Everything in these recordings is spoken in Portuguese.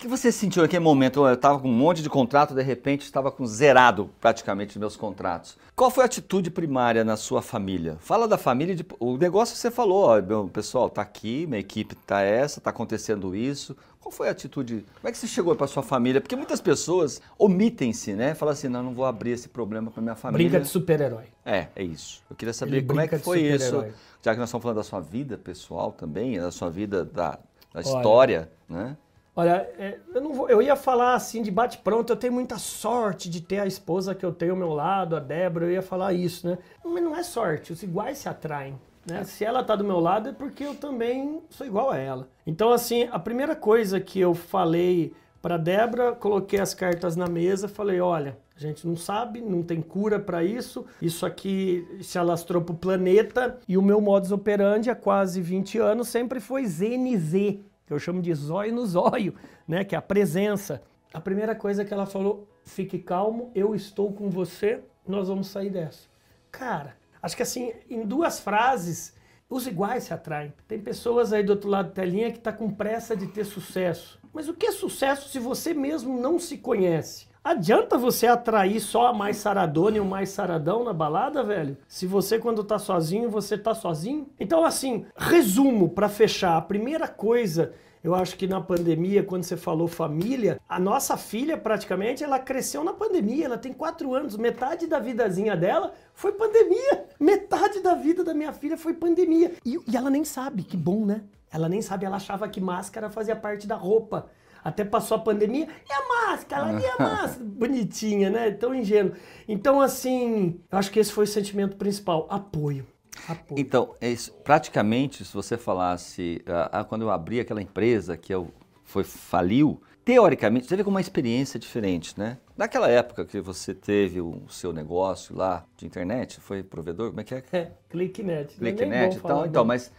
que você sentiu naquele momento? Eu estava com um monte de contrato, de repente estava com zerado praticamente meus contratos. Qual foi a atitude primária na sua família? Fala da família, de, o negócio que você falou, ó, meu, pessoal, tá aqui, minha equipe tá essa, tá acontecendo isso. Qual foi a atitude? Como é que você chegou para sua família? Porque muitas pessoas omitem-se, né? Falam assim, não, não vou abrir esse problema para minha família. Brinca de super-herói. É, é isso. Eu queria saber Ele como é que foi isso, já que nós estamos falando da sua vida pessoal também, da sua vida da, da história, né? Olha, é, eu, não vou, eu ia falar assim de bate-pronto, eu tenho muita sorte de ter a esposa que eu tenho ao meu lado, a Débora, eu ia falar isso, né? Mas não é sorte, os iguais se atraem. Né? Se ela tá do meu lado é porque eu também sou igual a ela. Então, assim, a primeira coisa que eu falei para Débora, coloquei as cartas na mesa, falei: olha, a gente não sabe, não tem cura para isso. Isso aqui se alastrou para o planeta e o meu modus operandi há quase 20 anos sempre foi ZNZ, que eu chamo de zóio no zóio, né? Que é a presença. A primeira coisa que ela falou: fique calmo, eu estou com você, nós vamos sair dessa. Cara, acho que assim, em duas frases, os iguais se atraem. Tem pessoas aí do outro lado da telinha que tá com pressa de ter sucesso. Mas o que é sucesso se você mesmo não se conhece? Adianta você atrair só a mais saradona e o mais saradão na balada, velho? Se você, quando tá sozinho, você tá sozinho? Então, assim, resumo para fechar. A primeira coisa eu acho que na pandemia, quando você falou família, a nossa filha praticamente ela cresceu na pandemia. Ela tem quatro anos, metade da vidazinha dela foi pandemia. Metade da vida da minha filha foi pandemia. E, e ela nem sabe, que bom, né? Ela nem sabe, ela achava que máscara fazia parte da roupa. Até passou a pandemia, e a máscara, e a máscara? Bonitinha, né? Tão ingênuo. Então, assim, eu acho que esse foi o sentimento principal: apoio. apoio. Então, é isso, praticamente, se você falasse, ah, quando eu abri aquela empresa que eu, foi faliu, teoricamente, teve uma experiência diferente, né? Naquela época que você teve o seu negócio lá de internet, foi provedor, como é que é? É, ClickNet. É ClickNet, então, então, mas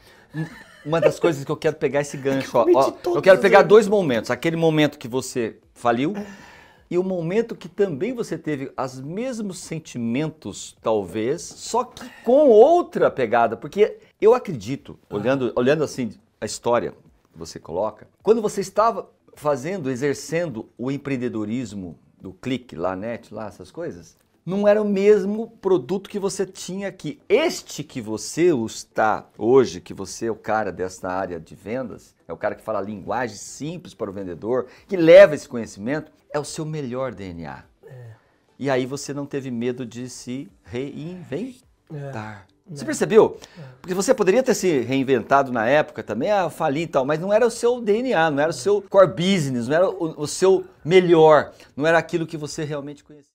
uma das coisas que eu quero pegar esse gancho, ó, ó, eu quero pegar dois momentos. Aquele momento que você faliu e o momento que também você teve os mesmos sentimentos, talvez, só que com outra pegada. Porque eu acredito, olhando, olhando assim a história que você coloca, quando você estava fazendo, exercendo o empreendedorismo do clique lá, net, lá, essas coisas, não era o mesmo produto que você tinha aqui. Este que você está hoje, que você é o cara dessa área de vendas, é o cara que fala linguagem simples para o vendedor, que leva esse conhecimento, é o seu melhor DNA. É. E aí você não teve medo de se reinventar. É. Você percebeu? É. Porque você poderia ter se reinventado na época também, ah, fali e tal, mas não era o seu DNA, não era o seu core business, não era o, o seu melhor, não era aquilo que você realmente conhecia.